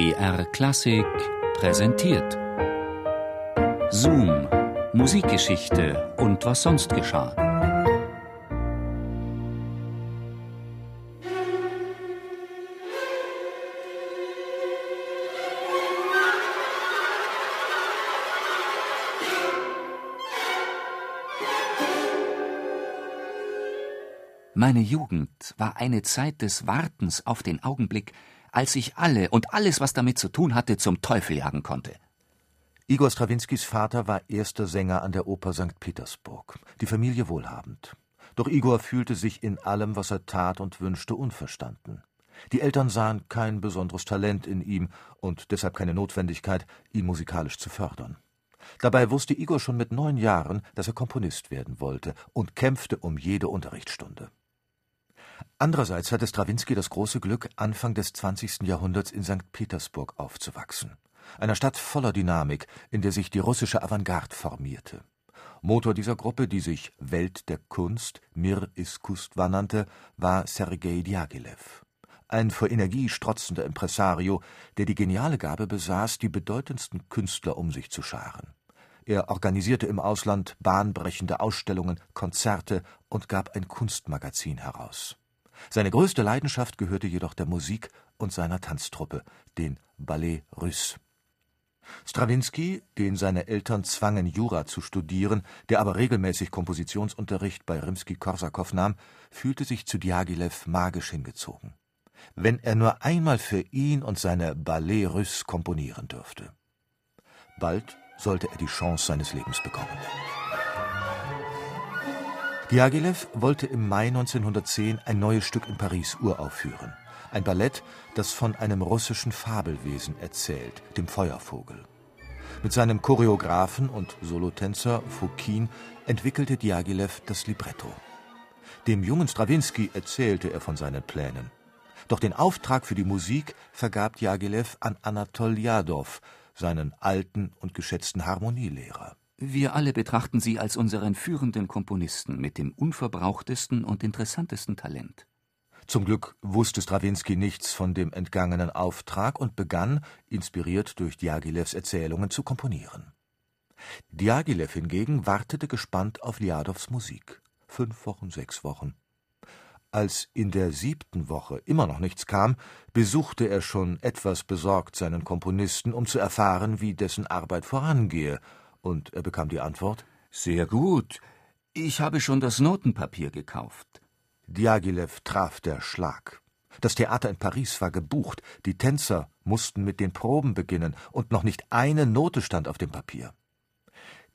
BR Klassik präsentiert. Zoom, Musikgeschichte und was sonst geschah. Meine Jugend war eine Zeit des Wartens auf den Augenblick, als ich alle und alles, was damit zu tun hatte, zum Teufel jagen konnte. Igor Strawinskys Vater war erster Sänger an der Oper St. Petersburg, die Familie wohlhabend. Doch Igor fühlte sich in allem, was er tat und wünschte, unverstanden. Die Eltern sahen kein besonderes Talent in ihm und deshalb keine Notwendigkeit, ihn musikalisch zu fördern. Dabei wusste Igor schon mit neun Jahren, dass er Komponist werden wollte und kämpfte um jede Unterrichtsstunde. Andererseits hatte Strawinski das große Glück, Anfang des 20. Jahrhunderts in St. Petersburg aufzuwachsen, einer Stadt voller Dynamik, in der sich die russische Avantgarde formierte. Motor dieser Gruppe, die sich Welt der Kunst, Mir Iskustva nannte, war Sergei Diaghilev. Ein vor Energie strotzender Impresario, der die geniale Gabe besaß, die bedeutendsten Künstler um sich zu scharen. Er organisierte im Ausland bahnbrechende Ausstellungen, Konzerte und gab ein Kunstmagazin heraus. Seine größte Leidenschaft gehörte jedoch der Musik und seiner Tanztruppe, den Ballet Russe. Strawinski, den seine Eltern zwangen, Jura zu studieren, der aber regelmäßig Kompositionsunterricht bei Rimski-Korsakow nahm, fühlte sich zu Diaghilev magisch hingezogen. Wenn er nur einmal für ihn und seine Ballet Russe komponieren dürfte. Bald sollte er die Chance seines Lebens bekommen. Diaghilev wollte im Mai 1910 ein neues Stück in Paris uraufführen. Ein Ballett, das von einem russischen Fabelwesen erzählt, dem Feuervogel. Mit seinem Choreografen und Solotänzer Fokin entwickelte Diaghilev das Libretto. Dem jungen Strawinski erzählte er von seinen Plänen. Doch den Auftrag für die Musik vergab Diaghilev an Anatol Jadow, seinen alten und geschätzten Harmonielehrer. Wir alle betrachten Sie als unseren führenden Komponisten mit dem unverbrauchtesten und interessantesten Talent. Zum Glück wusste Strawinski nichts von dem entgangenen Auftrag und begann, inspiriert durch Diaghilevs Erzählungen, zu komponieren. Diaghilev hingegen wartete gespannt auf Liadows Musik. Fünf Wochen, sechs Wochen. Als in der siebten Woche immer noch nichts kam, besuchte er schon etwas besorgt seinen Komponisten, um zu erfahren, wie dessen Arbeit vorangehe und er bekam die Antwort: Sehr gut. Ich habe schon das Notenpapier gekauft. Diaghilev traf der Schlag. Das Theater in Paris war gebucht, die Tänzer mussten mit den Proben beginnen, und noch nicht eine Note stand auf dem Papier.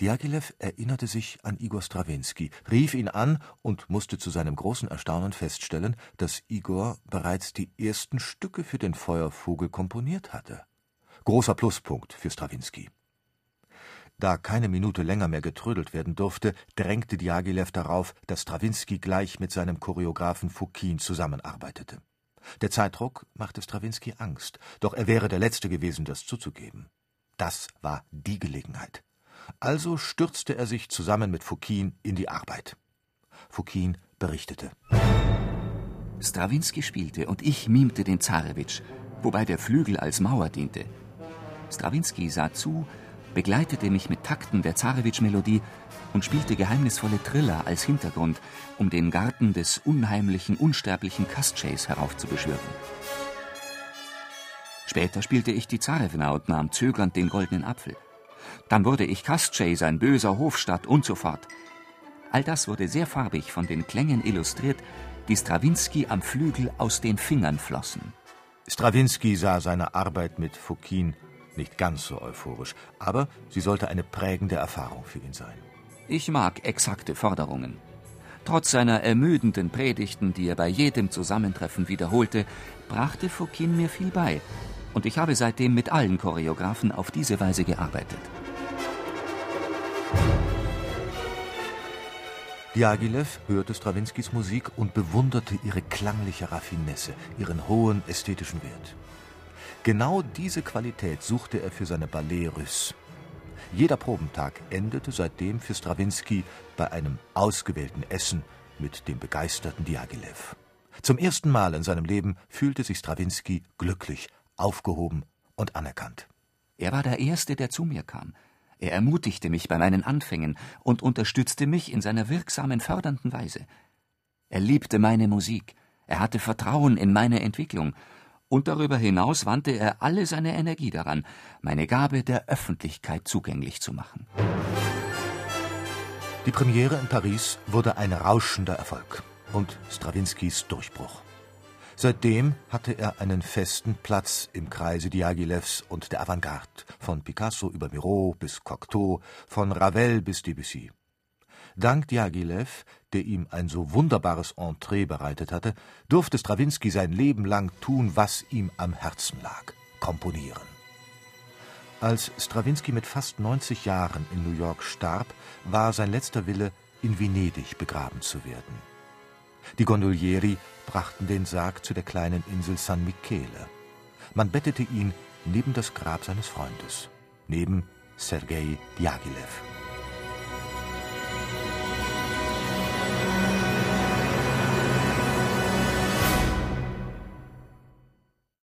Diaghilev erinnerte sich an Igor Strawinski, rief ihn an und musste zu seinem großen Erstaunen feststellen, dass Igor bereits die ersten Stücke für den Feuervogel komponiert hatte. Großer Pluspunkt für Strawinski. Da keine Minute länger mehr getrödelt werden durfte, drängte Diaghilev darauf, dass Strawinski gleich mit seinem Choreografen Fukin zusammenarbeitete. Der Zeitdruck machte Strawinski Angst, doch er wäre der Letzte gewesen, das zuzugeben. Das war die Gelegenheit. Also stürzte er sich zusammen mit Fukin in die Arbeit. Fukin berichtete. Strawinski spielte und ich mimte den Zarewitsch, wobei der Flügel als Mauer diente. Strawinski sah zu, begleitete mich mit Takten der Zarewitsch-Melodie und spielte geheimnisvolle Triller als Hintergrund, um den Garten des unheimlichen, unsterblichen Kastscheis heraufzubeschwören. Später spielte ich die Zarewna und nahm zögernd den goldenen Apfel. Dann wurde ich Kastschei, sein böser Hofstadt und so fort. All das wurde sehr farbig von den Klängen illustriert, die Strawinski am Flügel aus den Fingern flossen. Strawinski sah seine Arbeit mit Fokin nicht ganz so euphorisch, aber sie sollte eine prägende Erfahrung für ihn sein. Ich mag exakte Forderungen. Trotz seiner ermüdenden Predigten, die er bei jedem Zusammentreffen wiederholte, brachte Fouquin mir viel bei. Und ich habe seitdem mit allen Choreografen auf diese Weise gearbeitet. Diaghilev hörte Strawinskys Musik und bewunderte ihre klangliche Raffinesse, ihren hohen ästhetischen Wert. Genau diese Qualität suchte er für seine Ballet Russe. Jeder Probentag endete seitdem für Strawinski bei einem ausgewählten Essen mit dem begeisterten Diaghilev. Zum ersten Mal in seinem Leben fühlte sich Strawinski glücklich, aufgehoben und anerkannt. Er war der Erste, der zu mir kam. Er ermutigte mich bei meinen Anfängen und unterstützte mich in seiner wirksamen, fördernden Weise. Er liebte meine Musik, er hatte Vertrauen in meine Entwicklung, und darüber hinaus wandte er alle seine Energie daran, meine Gabe der Öffentlichkeit zugänglich zu machen. Die Premiere in Paris wurde ein rauschender Erfolg und Strawinskys Durchbruch. Seitdem hatte er einen festen Platz im Kreise Diaghilevs und der Avantgarde, von Picasso über Miro bis Cocteau, von Ravel bis Debussy. Dank Diaghilev, der ihm ein so wunderbares Entree bereitet hatte, durfte Strawinski sein Leben lang tun, was ihm am Herzen lag: komponieren. Als Strawinski mit fast 90 Jahren in New York starb, war sein letzter Wille, in Venedig begraben zu werden. Die Gondolieri brachten den Sarg zu der kleinen Insel San Michele. Man bettete ihn neben das Grab seines Freundes, neben Sergei Diaghilev.